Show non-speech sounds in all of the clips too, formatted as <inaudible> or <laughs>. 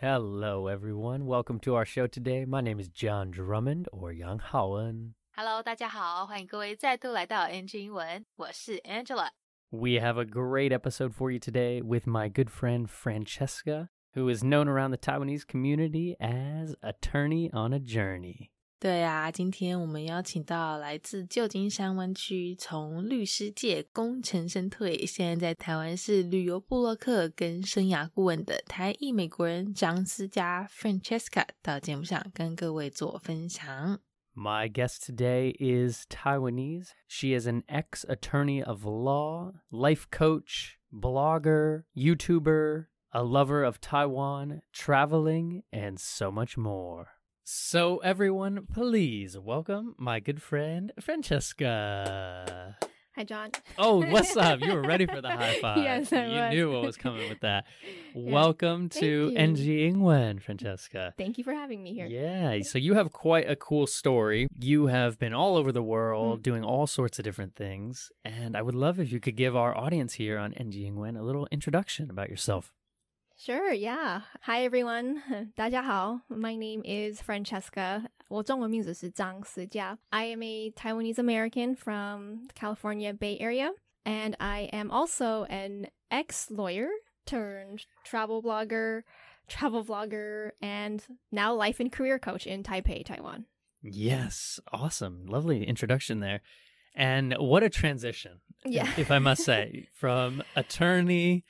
Hello, everyone. Welcome to our show today. My name is John Drummond or Yang Haoen. Hello，大家好，欢迎各位再度来到 NG 英文，我是 Angela。 We have a great episode for you today with my good friend Francesca, who is known around the Taiwanese community as Attorney on a Journey. 对啊，今天我们邀请到来自旧金山湾区，从律师界功成身退，现在在台湾是旅游部落客跟生涯顾问的台裔美国人张思佳 Francesca 到节目上跟各位做分享。My guest today is Taiwanese. She is an ex attorney of law, life coach, blogger, YouTuber, a lover of Taiwan, traveling, and so much more. So, everyone, please welcome my good friend Francesca. Hi, John. Oh, what's up? You were ready for the <laughs> high five. Yes, I you was. knew what was coming with that. <laughs> Welcome to NG Ingwen, Francesca. Thank you for having me here. Yeah, so you have quite a cool story. You have been all over the Mm. world doing all sorts of different things. And I would love if you could give our audience here on NG Ingwen a little introduction about yourself. Sure, yeah. Hi, everyone. <laughs> 大家好. My name is Francesca. 我中文名字是张思佳. I am a Taiwanese American from California Bay Area, and I am also an ex-lawyer turned travel blogger, travel vlogger, and now life and career coach in Taipei, Taiwan. Yes, awesome. Lovely introduction there. And what a transition, Yeah. if I must say, <laughs> from attorney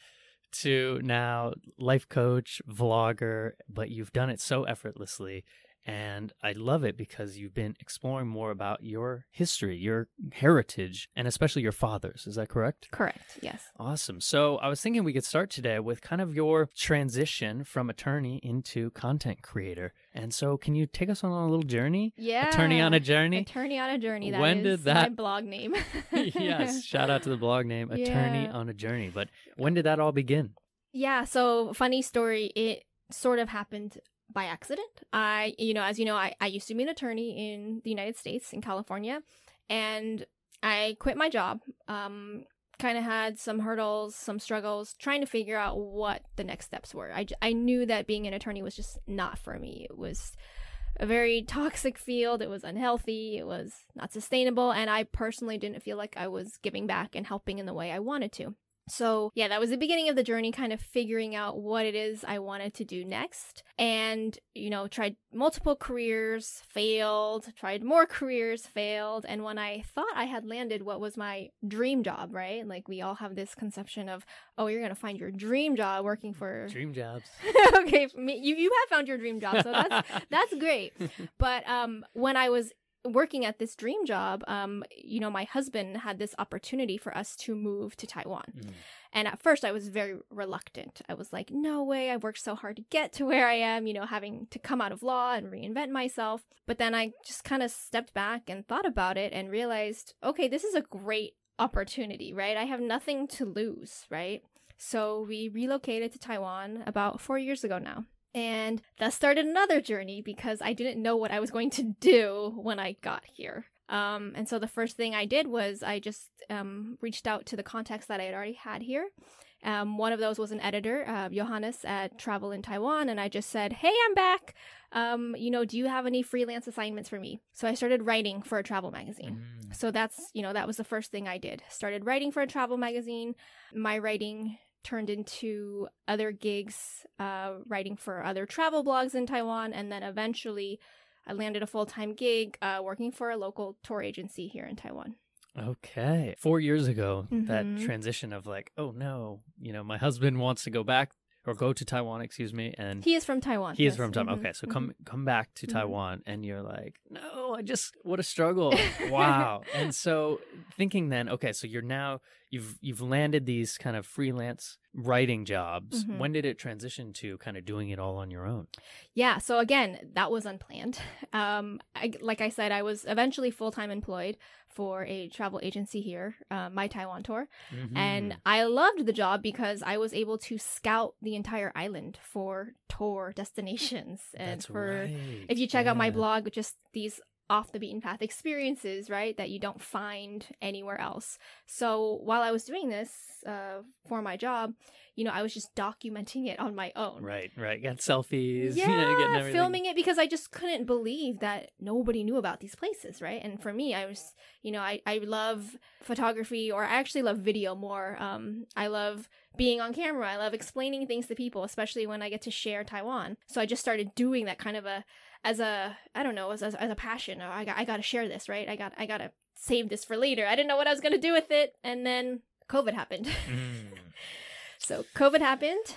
to now life coach, vlogger, but you've done it so effortlessly. And I love it because you've been exploring more about your history, your heritage, and especially your father's. Is that correct? Correct. Yes. Awesome. So I was thinking we could start today with kind of your transition from attorney into content creator. And so can you take us on a little journey? Yeah. Attorney on a journey? Attorney on a journey. That is When did my that- blog name. <laughs> yes. <laughs> Shout out to the blog name Attorney Yeah. on a Journey. But when did that all begin? Yeah, so funny story. It sort of happened by accident. I, you know, as you know, I, I used to be an attorney in the United States, in California, and I quit my job. Um, kind of had some hurdles, some struggles, trying to figure out what the next steps were. I, I knew that being an attorney was just not for me. It was a very <laughs> toxic field. It was unhealthy. It was not sustainable. And I personally didn't feel like I was giving back and helping in the way I wanted to. So, yeah, that was the beginning of the journey, kind of figuring out what it is I wanted to do next. And, you know, tried multiple careers, failed, tried more careers, failed. And when I thought I had landed what was my dream job, right? Like, we all have this conception of, oh, you're going to find your dream job working for. <laughs> Dream jobs. <laughs> okay, me, you, you have found your dream job. So that's, <laughs> that's great. But um, when I was working at this dream job, um, you know, my husband had this opportunity for us to move to Taiwan. Mm. And at first, I was very reluctant. I was like, no way, I worked so hard to get to where I am, you know, having to come out of law and reinvent myself. But then I just kind of stepped back and thought about it and realized, okay, this is a great opportunity, right? I have nothing to lose, right? So we relocated to Taiwan about four years ago now. And that started another journey because I didn't know what I was going to do when I got here. Um, and so the first thing I did was I just um, reached out to the contacts that I had already had here. Um, one of those was an editor, uh, Johannes at Travel in Taiwan, and I just said, "Hey, I'm back. Um, you know, do you have any freelance assignments for me?" So I started writing for a travel magazine. Mm. So that's, you know, that was the first thing I did. Started writing for a travel magazine. My writing turned into other gigs, uh, writing for other travel blogs in Taiwan. And then eventually I landed a full time gig uh, working for a local tour agency here in Taiwan. Okay. Four years ago, that Mhm. transition of like, oh no, you know, my husband <laughs> wants to go back or go to Taiwan, excuse me, and He is from Taiwan. he is from Taiwan. Mhm, Okay, so mhm. come come back to Mhm. Taiwan, and you're like, no, I just what a struggle. <laughs> wow. and so thinking then, okay, so you're now you've you've landed these kind of freelance writing jobs. Mhm. When did it transition to kind of doing it all on your own? Yeah, so again, that was unplanned. <laughs> Um, I, like I said, I was eventually full time employed for a travel agency here, uh, my Taiwan tour, and Mhm. I loved the job because I was able to scout the entire island for tour <laughs> destinations and That's for right. if you check out my blog, just these off the beaten path experiences, right, that you don't find anywhere else. So while I was doing this uh, for my job, you know, I was just documenting it on my own. Right, right. Got selfies. Yeah, <laughs> you know, getting everything. filming it because I just couldn't believe that nobody knew about these places, right? And for me, I was, you know, I, I love photography or I actually love video more. Um, I love being on camera. I love explaining things to people, especially when I get to share Taiwan. So I just started doing that kind of a, as a, I don't know, as, as, as a passion. I got, I got to share this, right? I got, I got to save this for later. I didn't know what I was going to do with it. And then COVID happened. <laughs> Mm. So COVID happened,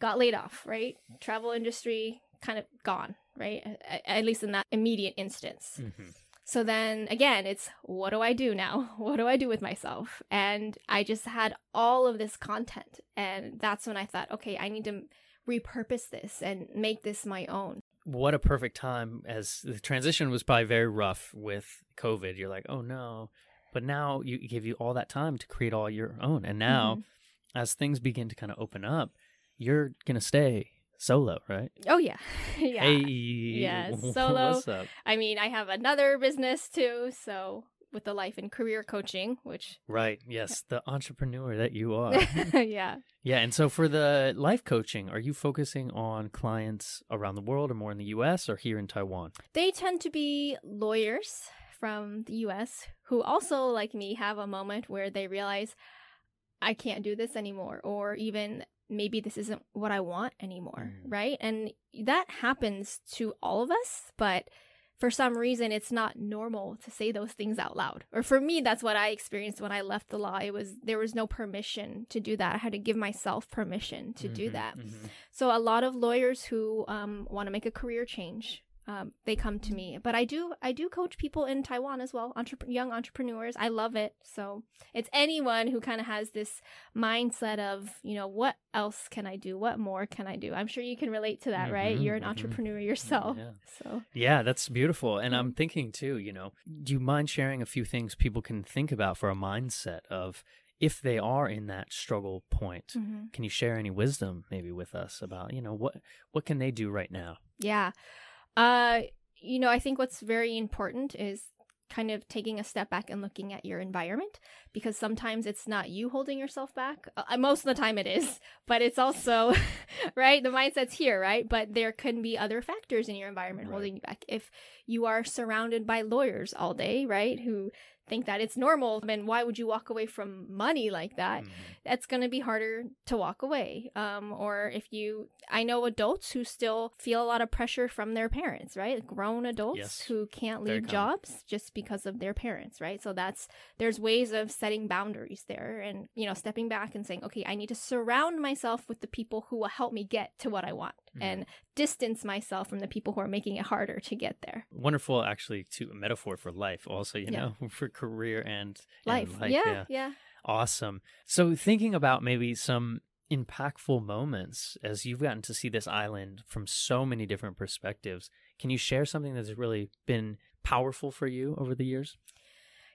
got laid off, right? Travel industry kind of gone, right? A- At least in that immediate instance. Mhm. So then again, it's what do I do now? <laughs> What do I do with myself? And I just had all of this content. And that's when I thought, okay, I need to repurpose this and make this my own. What a perfect time as the transition was probably very rough with COVID. You're like, oh no. But now you it gave you all that time to create all your own. And now, Mm-hmm. as things begin to kind of open up, you're going to stay solo, right? Oh, yeah. <laughs> yeah. Hey. Yes, <laughs> solo. I mean, I have another business too. So with the life and career coaching, which, Right. Yes. The entrepreneur that you are. <laughs> yeah. yeah. And so for the life coaching, are you focusing on clients around the world or more in the US or here in Taiwan? They tend to be lawyers from the US who also, like me, have a moment where they realize, I can't do this anymore, or even maybe this isn't what I want anymore, Mm. right? And that happens to all of us, but for some reason it's not normal to say those things out loud. Or for me that's what I experienced when I left the law. It was there was no permission to do that. I had to give myself permission to do Mhm, that. mhm. So a lot of lawyers who um, want to make a career change, um, they come to me. But I do I do coach people in Taiwan as well, entrep- young entrepreneurs. I love it. So it's anyone who kind of has this mindset of you know what else can I do? What more can I do? I'm sure you can relate to that, right? Mhm, You're an mhm. entrepreneur yourself, Yeah. so Yeah, that's beautiful. And I'm thinking too, you know, do you mind sharing a few things people can think about for a mindset of if they are in that struggle point? Mhm. Can you share any wisdom maybe with us about, you know, what what can they do right now? Yeah. Uh you know, I think what's very important is kind of taking a step back and looking at your environment because sometimes it's not you holding yourself back. Uh, most of the time it is, <laughs> but it's also <laughs> right, the mindset's here, right? But there can be other factors in your environment Right. holding you back. If you are surrounded by lawyers all day, right, who think that it's normal, then why would you walk away from money like that? Mhm. that's going to be harder to walk away. Um, or if you, I know adults who still feel a lot of pressure from their parents, right? Grown adults Yes. who can't leave jobs just because of their parents, right? So that's, there's ways of setting boundaries there and, you know, stepping back and saying, okay, I need to surround myself with the people who will help me get to what I want Mhm. and distance myself from the people who are making it harder to get there. Wonderful actually to a metaphor for life also, you Yeah. know, <laughs> for career and, and Life. yeah, yeah. Awesome. So thinking about maybe some impactful moments as you've gotten to see this island from so many different perspectives, can you share something that's really been powerful for you over the years?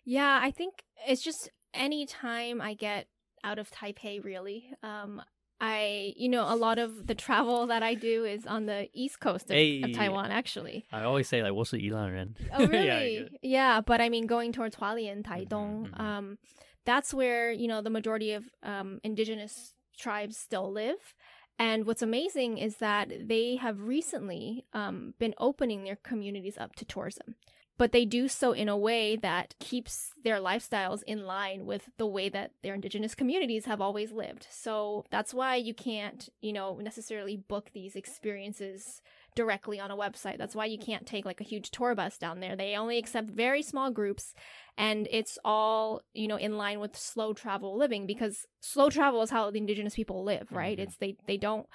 Yeah, I think it's just anytime I get out of Taipei, really, um, I, you know, a lot of the travel that I do is on the east coast of, hey, of Taiwan, actually. I always say, like, what's the Ilan Ren? Oh, <laughs> really? yeah, yeah, but I mean, going towards Hualien, mm-hmm, Taidong, mm-hmm. um, that's where, you know, the majority of um, indigenous tribes still live. And what's amazing is that they have recently um, been opening their communities up to tourism. But they do so in a way that keeps their lifestyles in line with the way that their indigenous communities have always lived. So that's why you can't, you know, necessarily book these experiences directly on a website. That's why you can't take like a huge tour bus down there. They only accept very small groups and it's all, you know, in line with slow travel living because slow travel is how the indigenous people live, right? Mhm. It's they they don't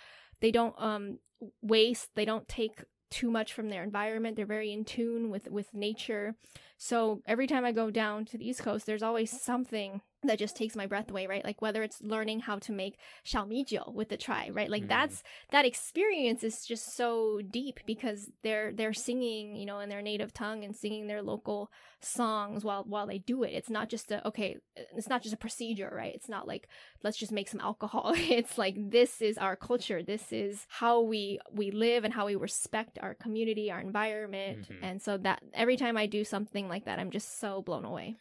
they don't um waste, they don't take too much from their environment. They're very in tune with with nature. So every time I go down to the East Coast, there's always something that just takes my breath away, right? Like whether it's learning how to make xiaomijiu with the tribe, right? Like Mhm. that's that experience is just so deep because they're they're singing, you know, in their native tongue and singing their local songs while while they do it. It's not just a okay, it's not just a procedure, right? It's not like let's just make some alcohol. <laughs> It's like this is our culture. This is how we we live and how we respect our community, our environment. Mhm. And so that every time I do something like that, I'm just so blown away.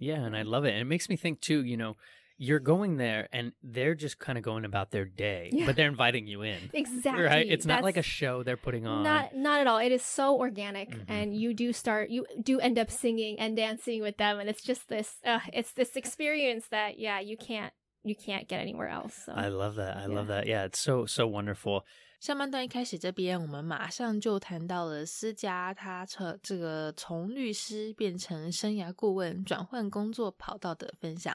Yeah, and I love it. And it makes me think too, you know, you're going there and they're just kind of going about their day, Yeah. but they're inviting you in. <laughs> Exactly. Right? It's not like a show they're putting on. Not not at all. It is so organic, Mhm. and you do start you do end up singing and dancing with them, and it's just this uh, it's this experience that yeah you can't you can't get anywhere else. So I love that. I love that. Yeah, it's so so wonderful. 上半段一开始这边，我们马上就谈到了思佳，他从这个从律师变成生涯顾问，转换工作跑道的分享。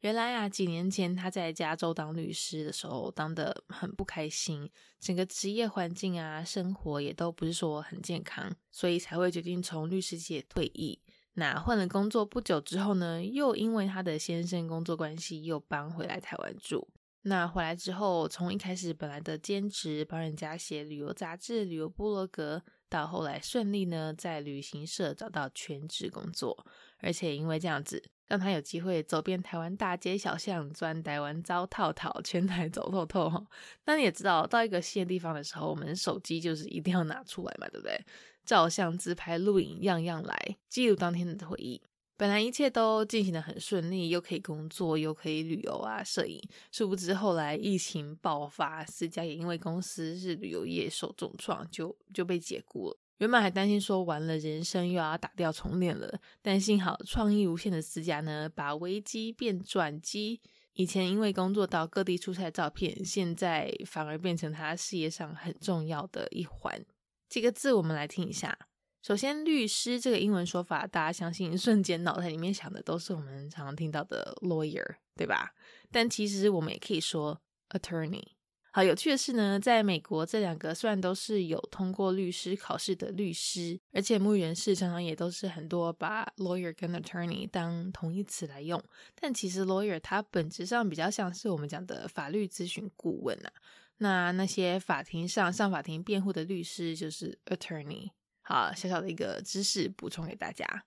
原来啊，几年前他在加州当律师的时候，当得很不开心，整个职业环境啊，生活也都不是说很健康，所以才会决定从律师界退役。那换了工作不久之后呢，又因为他的先生工作关系，又搬回来台湾住。那回来之后，从一开始本来的兼职帮人家写旅游杂志、旅游部落格，到后来顺利呢在旅行社找到全职工作，而且因为这样子，让他有机会走遍台湾大街小巷，钻台湾糟套套，全台走透透哈。那你也知道，到一个新的地方的时候，我们手机就是一定要拿出来嘛，对不对？照相、自拍、录影，样样来，记录当天的回忆。本来一切都进行的很顺利，又可以工作，又可以旅游啊、摄影。殊不知后来疫情爆发，思佳也因为公司是旅游业受重创，就就被解雇了。原本还担心说完了人生又要打掉重练了，但幸好创意无限的思佳呢，把危机变转机。以前因为工作到各地出差照片，现在反而变成他事业上很重要的一环。几个字我们来听一下。首先，律师这个英文说法，大家相信 <laughs> 瞬间脑袋里面想的都是我们常常听到的 lawyer，对吧？但其实我们也可以说 attorney。好，有趣的是呢，在美国这两个虽然都是有通过律师考试的律师，而且母语人士常常也都是很多把 lawyer 跟 attorney 当同义词来用，但其实 lawyer 它本质上比较像是我们讲的法律咨询顾问啊。那那些法庭上上法庭辩护的律师就是 attorney。好，小小的一个知识补充给大家。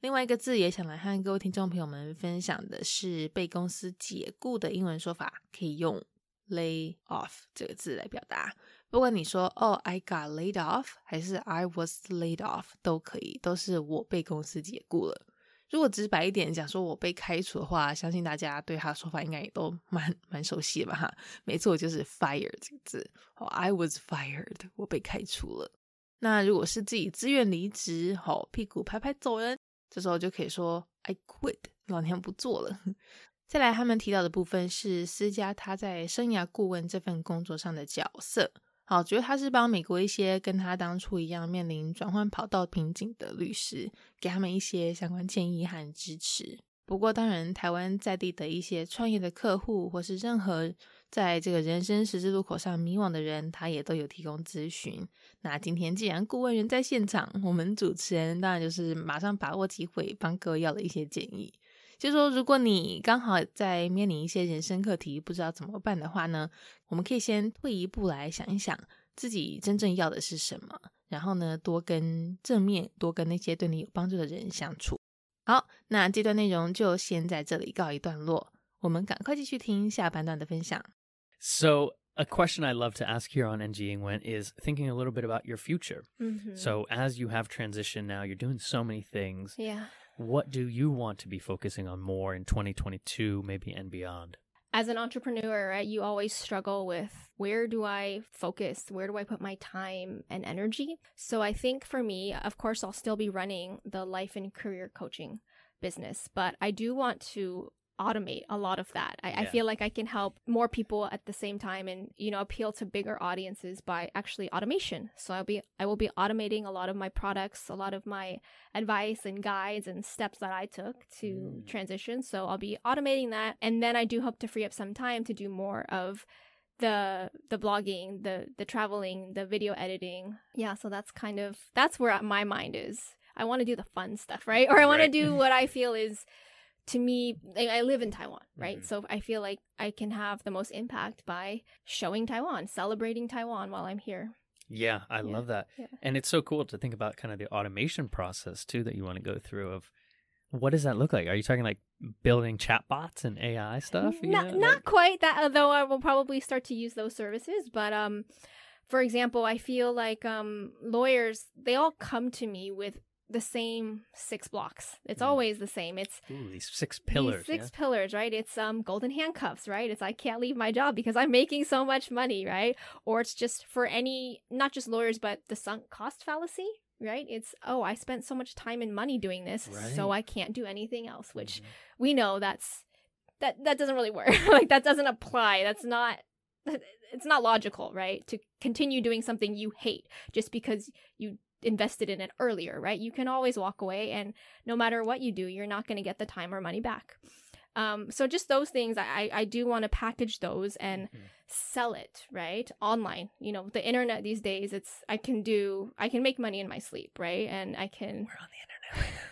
另外一个字也想来和各位听众朋友们分享的是被公司解雇的英文说法，可以用 lay off 这个字来表达。不管你说哦，I got laid off，还是 I was laid off，都可以，都是我被公司解雇了。如果直白一点讲，说我被开除的话，相信大家对他的说法应该也都蛮蛮熟悉吧？哈，没错，就是 fire 这个字。哦，I was fired，我被开除了。那如果是自己自愿离职，好屁股拍拍走人，这时候就可以说 I quit，老娘不做了。再来，他们提到的部分是思佳他在生涯顾问这份工作上的角色。好，觉得他是帮美国一些跟他当初一样面临转换跑道瓶颈的律师，给他们一些相关建议和支持。不过，当然，台湾在地的一些创业的客户，或是任何在这个人生十字路口上迷惘的人，他也都有提供咨询。那今天既然顾问人在现场，我们主持人当然就是马上把握机会，帮各位要了一些建议。就是说，如果你刚好在面临一些人生课题，不知道怎么办的话呢，我们可以先退一步来想一想，自己真正要的是什么，然后呢，多跟正面，多跟那些对你有帮助的人相处。好，那这段内容就先在这里告一段落，我们赶快继续听下半段的分享。 So, a question I love to ask here on NG Ingwen is thinking a little bit about your future. Mhm. So, as you have transitioned now, you're doing so many things. yeah. What do you want to be focusing on more in 2022, maybe and beyond? As an entrepreneur, right, you always struggle with where do I focus? Where do I put my time and energy? So I think for me, of course, I'll still be running the life and career coaching business, but I do want to automate a lot of that. I, I feel like I can help more people at the same time and, you know, appeal to bigger audiences by actually automation. So I'll be I will be automating a lot of my products, a lot of my advice and guides and steps that I took to Mm. transition. So I'll be automating that. And then I do hope to free up some time to do more of the the blogging, the the traveling, the video editing. Yeah, so that's kind of that's where my mind is. I want to do the fun stuff, right? <laughs> Or I want to do what I feel is to me I live in Taiwan, right? Mhm. So I feel like I can have the most impact by showing Taiwan, celebrating Taiwan while I'm here. Yeah, I Yeah, love that. yeah. And it's so cool to think about kind of the automation process too that you want to go through of what does that look like? Are you talking like building chatbots and AI stuff? Not know? not Like- quite that, although I will probably start to use those services. But um, for example, I feel like um lawyers they all come to me with the same six blocks. It's Mm. always the same. It's Ooh, these six pillars. these six yeah? pillars, right? It's um golden handcuffs, right? It's I can't leave my job because I'm making so much money, right? Or it's just for any not just lawyers, but the sunk cost fallacy, right? It's oh, I spent so much time and money doing this, so I can't do anything else, which Mhm. we know that's that that doesn't really work. <laughs> like that doesn't apply. That's not <laughs> it's not logical, right? To continue doing something you hate just because you invested in it earlier, right? You can always walk away and no matter what you do, you're not going to get the time or money back. Um, so just those things, I, I do want to package those and Mhm. sell it, right? Online. You know, the internet these days, it's, I can do, I can make money in my sleep, right? And I can, We're on the internet right now.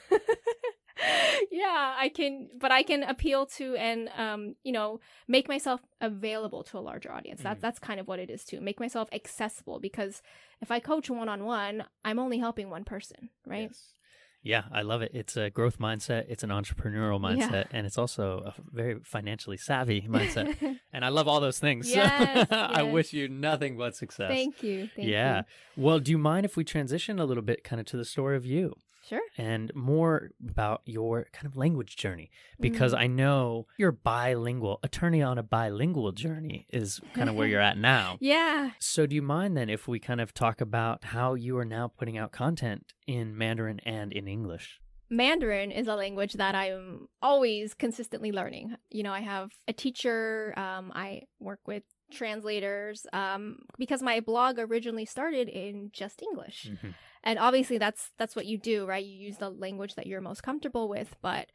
Yeah, I can, but I can appeal to and um, you know, make myself available to a larger audience. That's Mhm. that's kind of what it is too. Make myself accessible because if I coach one on one, I'm only helping one person, right? Yes. Yeah, I love it. It's a growth mindset. It's an entrepreneurial Yeah. mindset, and it's also a very financially savvy mindset. <laughs> and I love all those things. Yes, <laughs> I yes. wish you nothing but success. Thank you. Thank yeah. you. Well, do you mind if we transition a little bit, kind of, to the story of you Sure. and more about your kind of language journey? Because Mm. I know you're bilingual. Attorney on a bilingual journey is kind of where you're <laughs> at now. Yeah. So, do you mind then if we kind of talk about how you are now putting out content in Mandarin and in English? Mandarin is a language that I'm always consistently learning. You know, I have a teacher, um, I work with translators, um, because my blog originally started in just English. Mhm. And obviously that's that's what you do, right? You use the language that you're most comfortable with, but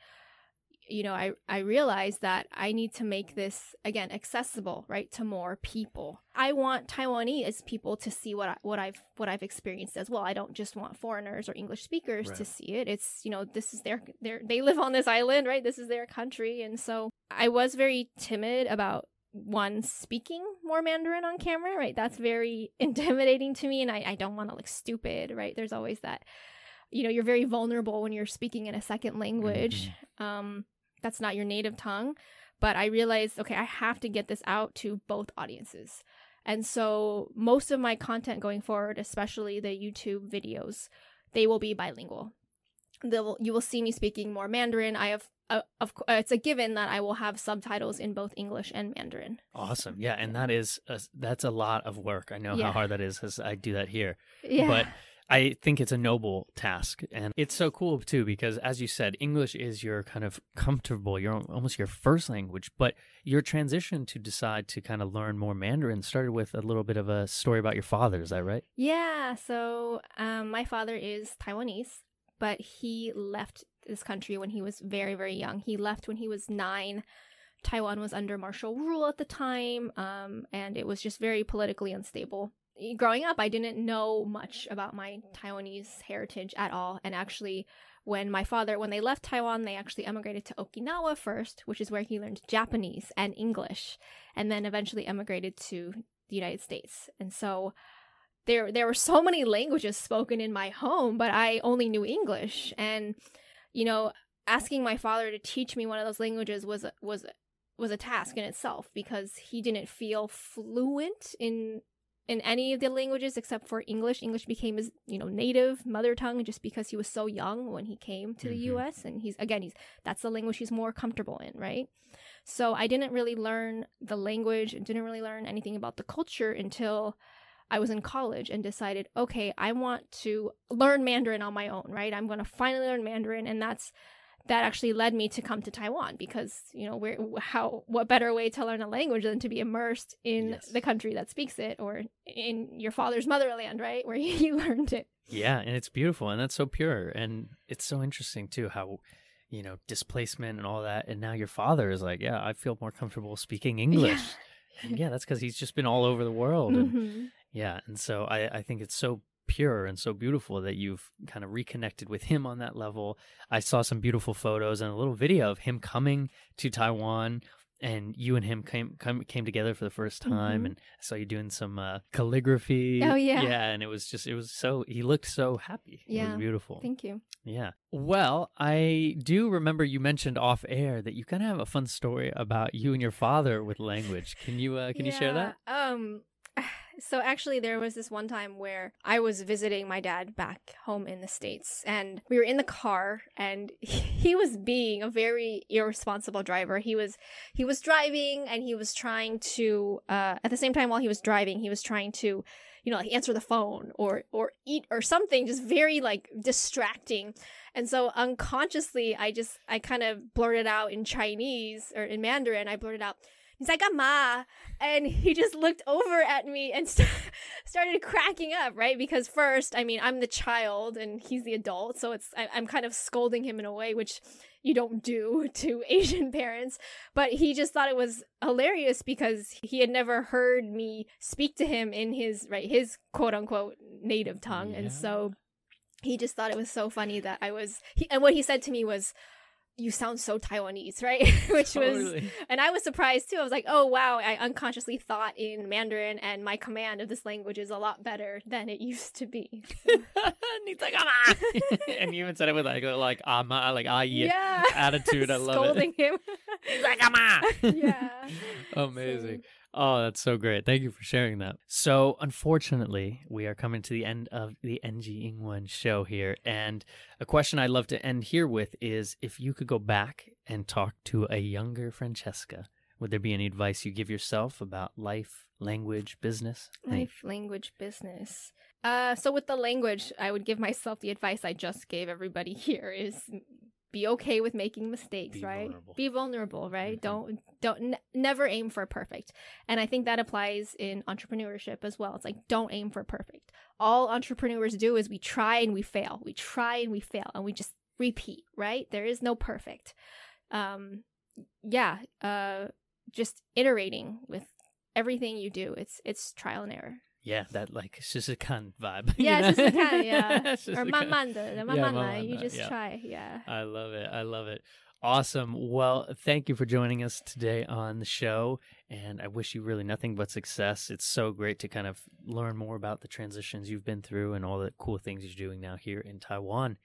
you know, I I realize that I need to make this again accessible, right, to more people. I want Taiwanese people to see what I, what I've what I've experienced as well. I don't just want foreigners or English speakers to see it. It's you know, this is their their they live on this island, right? This is their country, and so I was very timid about one speaking more Mandarin on camera, right? That's very <laughs> intimidating to me, and I, I don't want to look stupid, right? There's always that, you know, you're very vulnerable when you're speaking in a second language. Um, that's not your native tongue. But I realized, okay, I have to get this out to both audiences. And so most of my content going forward, especially the YouTube videos, they will be bilingual. They'll, you will see me speaking more Mandarin. I have, uh, of co- uh, it's a given that I will have subtitles in both English and Mandarin. Awesome. Yeah, and that is a, that's a lot of work. I know how hard that is as I do that here. Yeah. But I think it's a noble task and it's so cool too because as you said English is your kind of comfortable your almost your first language but your transition to decide to kind of learn more Mandarin started with a little bit of a story about your father is that right? Yeah, so um, my father is Taiwanese, but he left this country when he was very, very young. He left when he was nine. Taiwan was under martial rule at the time, um, and it was just very politically unstable. Growing up, I didn't know much about my Taiwanese heritage at all, and actually, when my father, when they left Taiwan, they actually emigrated to Okinawa first, which is where he learned Japanese and English, and then eventually emigrated to the United States. And so there there were so many languages spoken in my home, but I only knew English. And you know, asking my father to teach me one of those languages was a- was was a task in itself because he didn't feel fluent in in any of the languages except for English. English became his, you know, native mother tongue just because he was so young when he came to the Mhm. US and he's again, he's that's the language he's more comfortable in, right? So I didn't really learn the language and didn't really learn anything about the culture until I was in college and decided, okay, I want to learn Mandarin on my own, right? I'm going to finally learn Mandarin and that's that actually led me to come to Taiwan because, you know, where how what better way to learn a language than to be immersed in Yes. the country that speaks it or in your father's motherland, right? <laughs> Where you learned it. Yeah, and it's beautiful and that's so pure and it's so interesting too how you know displacement and all that and now your father is like, yeah, I feel more comfortable speaking English. And yeah, that's cuz he's just been all over the world and Mhm. Yeah, and so I, I think it's so pure and so beautiful that you've kind of reconnected with him on that level. I saw some beautiful photos and a little video of him coming to Taiwan and you and him came come, came together for the first time Mhm. and I saw you doing some uh, calligraphy. Oh, yeah. Yeah, and it was just it was so he looked so happy. It Yeah. was beautiful. Thank you. Yeah. Well, I do remember you mentioned off air that you kind of have a fun story about you and your father with language. Can you uh, can you share that? Um, So actually, there was this one time where I was visiting my dad back home in the States, and we were in the car, and <laughs> he was being a very irresponsible driver. He was he was driving, and he was trying to uh, at the same time while he was driving, he was trying to you know like answer the phone or or eat or something just very like distracting and so unconsciously i just i kind of blurted out in chinese or in mandarin i blurted out he's like a ma and he just looked over at me and <laughs> st- started cracking up right? Because first i mean i'm the child and he's the adult so it's I- i'm kind of scolding him in a way which you don't do <laughs> to asian parents. But he just thought it was hilarious because he had never heard me speak to him in his right his quote unquote native tongue. And so he just thought it was so funny that i was he, and what he said to me was you sound so Taiwanese, right? <laughs> Which totally. was, and I was surprised too. I was like, oh wow, I unconsciously thought in Mandarin, and my command of this language is a lot better than it used to be. <laughs> So. <laughs> and you even said it with like like ama like ah yeah attitude. I love Scolding it. Scolding him. He's like ama. yeah. Amazing. So, Oh, that's so great. Thank you for sharing that. So, unfortunately, we are coming to the end of the NG Ingwen show here. And a question I'd love to end here with is if you could go back and talk to a younger Francesca, would there be any advice you give yourself about life, language, business? Life, language, business. Uh, so with the language, I would give myself the advice I just gave everybody <laughs> here: is be okay with making mistakes, Be right? vulnerable. Be vulnerable, right? Mhm. Don't don't n- never aim for perfect. And I think that applies in entrepreneurship as well. It's like don't aim for perfect. All entrepreneurs do is we try and we fail. We try and we fail, and we just repeat, right? There is no perfect. Um, yeah. Uh, just iterating with everything you do. It's it's trial and error. yeah, that like Shizukan vibe. <laughs> you Yeah, know? just kind of yeah. <laughs> or Shizukan. 慢慢的, 慢慢来, you 慢慢来, just yeah. try, yeah. I love it. I love it. Awesome. Well, thank you for joining us today on the show. And I wish you really nothing but success. It's so great to kind of learn more about the transitions you've been through and all the cool things you're doing now here in Taiwan.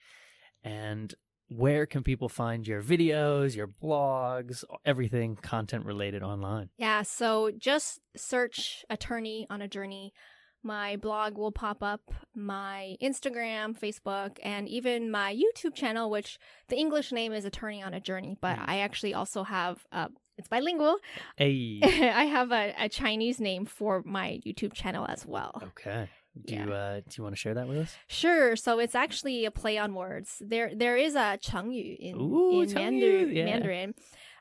And where can people find your videos, your blogs, everything content related online? Yeah, so just search attorney on a journey. My blog will pop up, my Instagram, Facebook, and even my YouTube channel, which the English name is Attorney on a Journey, but. I actually also have uh, it's bilingual. Hey. <laughs> I have a, a Chinese name for my YouTube channel as well. okay. Do Yeah. you uh, do you want to share that with us? Sure. So it's actually a play on words. There there is a 成语 in Ooh, in 成语, Mandarin. yeah. Mandarin.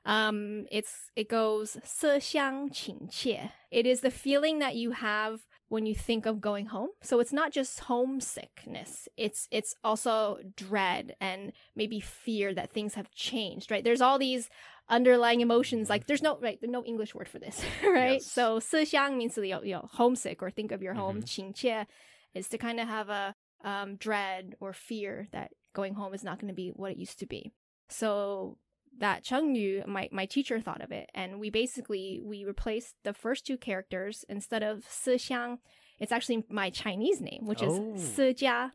Um, it's it goes 色香情切. It is the feeling that you have when you think of going home. So it's not just homesickness. It's it's also dread and maybe fear that things have changed. Right? There's all these underlying emotions like there's no right there's no english word for this <laughs> right Yes. so 思乡 means you know, you know homesick or think of your home Mhm. 情切 is to kind of have a um, dread or fear that going home is not going to be what it used to be. So that Chengyu, my my teacher thought of it, and we basically we replaced the first two characters instead of Sixiang, it's actually my Chinese name, which Oh. is Sijia.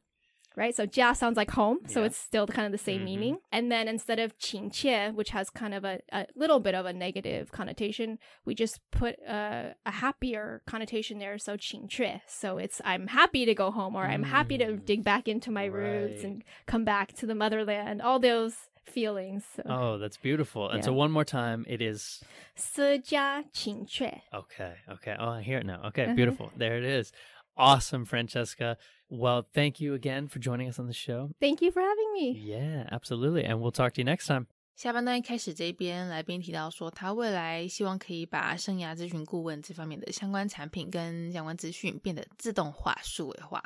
Right, so jia sounds like home, so Yeah. it's still kind of the same Mhm. meaning. And then instead of qingqie, which has kind of a, a little bit of a negative connotation, we just put a, a happier connotation there. So qingque, so it's I'm happy to go home, or I'm happy to Mm. dig back into my roots Right. and come back to the motherland. All those feelings. So. Oh, that's beautiful. And so Yeah. one more time, it is 私家情却. Okay. Okay. Oh, I hear it now. Okay. Uh-huh. Beautiful. There it is. Awesome, Francesca. Well, thank you again for joining us on the show. Thank you for having me. Yeah, absolutely. And we'll talk to you next time. 下半段一开始这边，来宾提到说，他未来希望可以把生涯咨询顾问这方面的相关产品跟相关资讯变得自动化、数位化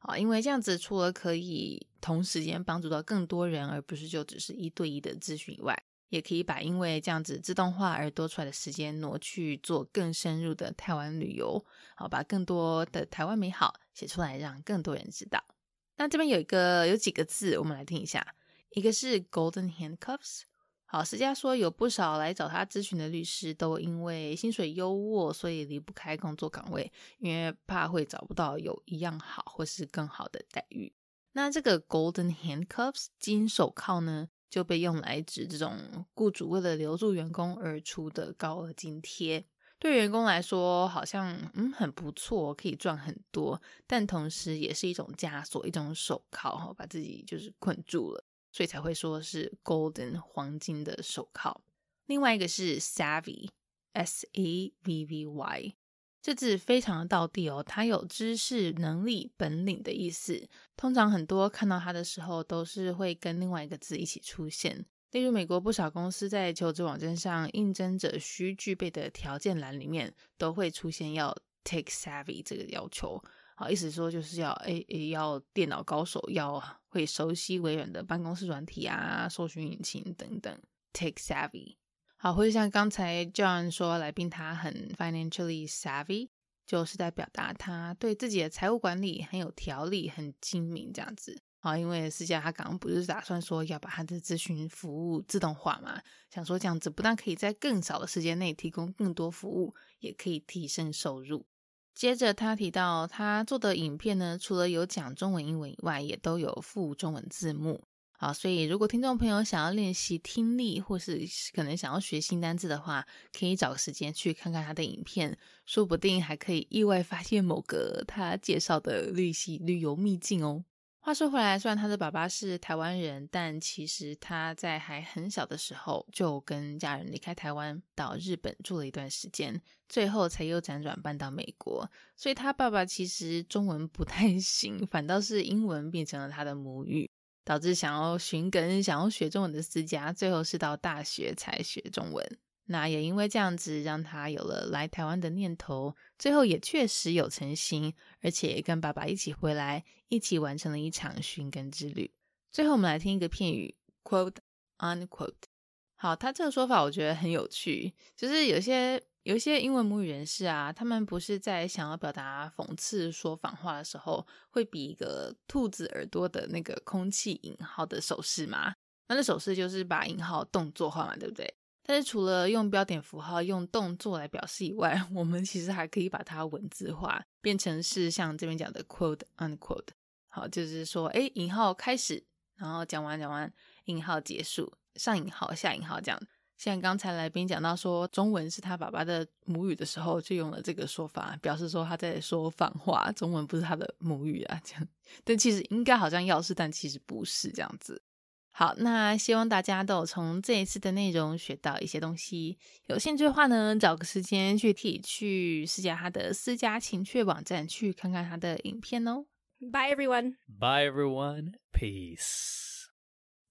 啊，因为这样子除了可以同时间帮助到更多人，而不是就只是一对一的咨询以外， 也可以把因为这样子自动化而多出来的时间挪去做更深入的台湾旅游，好把更多的台湾美好写出来，让更多人知道。那这边有一个有几个字，我们来听一下，一个是 golden handcuffs。好，石家说有不少来找他咨询的律师都因为薪水优渥，所以离不开工作岗位，因为怕会找不到有一样好或是更好的待遇。那这个 golden handcuffs 金手铐呢，就被用来指这种雇主为了留住员工而出的高额津贴。对员工来说好像嗯很不错，可以赚很多，但同时也是一种枷锁，一种手铐哈，把自己就是困住了，所以才会说是 golden 黄金的手铐。另外一个是 savvy，s a v v y。这字非常的道地哦，它有知识、能力、本领的意思。通常很多看到它的时候，都是会跟另外一个字一起出现。例如，美国不少公司在求职网站上，应征者需具备的条件栏里面，都会出现要 take savvy 这个要求。好，意思说就是要诶诶，要电脑高手，要会熟悉微软的办公室软体啊、搜寻引擎等等。take savvy。好，或者像刚才 John 说，来宾他很 financially savvy，就是在表达他对自己的财务管理很有条理、很精明这样子。好，因为私下他刚刚不是打算说要把他的咨询服务自动化嘛，想说这样子不但可以在更少的时间内提供更多服务，也可以提升收入。接着他提到，他做的影片呢，除了有讲中文、英文以外，也都有附中文字幕。好，所以如果听众朋友想要练习听力，或是可能想要学新单字的话，可以找个时间去看看他的影片，说不定还可以意外发现某个他介绍的旅行旅游秘境哦。话说回来，虽然他的爸爸是台湾人，但其实他在还很小的时候就跟家人离开台湾，到日本住了一段时间，最后才又辗转搬到美国。所以他爸爸其实中文不太行，反倒是英文变成了他的母语。导致想要寻根、想要学中文的思佳，最后是到大学才学中文。那也因为这样子，让他有了来台湾的念头。最后也确实有成心，而且跟爸爸一起回来，一起完成了一场寻根之旅。最后，我们来听一个片语：quote unquote。好，他这个说法我觉得很有趣，就是有些。有一些英文母语人士啊，他们不是在想要表达讽刺、说反话的时候，会比一个兔子耳朵的那个空气引号的手势吗？那那手势就是把引号动作化嘛，对不对？但是除了用标点符号、用动作来表示以外，<laughs> 我们其实还可以把它文字化，变成是像这边讲的 quote unquote。好，就是说，哎，引号开始，然后讲完讲完，引号结束，上引号下引号这样。像刚才来宾讲到说中文是他爸爸的母语的时候，就用了这个说法，表示说他在说反话，中文不是他的母语啊，这样。但其实应该好像要是，但其实不是这样子。好，那希望大家都有从这一次的内容学到一些东西。有兴趣的话呢，找个时间去体去试驾他的私家情趣网站，去看看他的影片哦。Bye everyone. Bye everyone. Peace.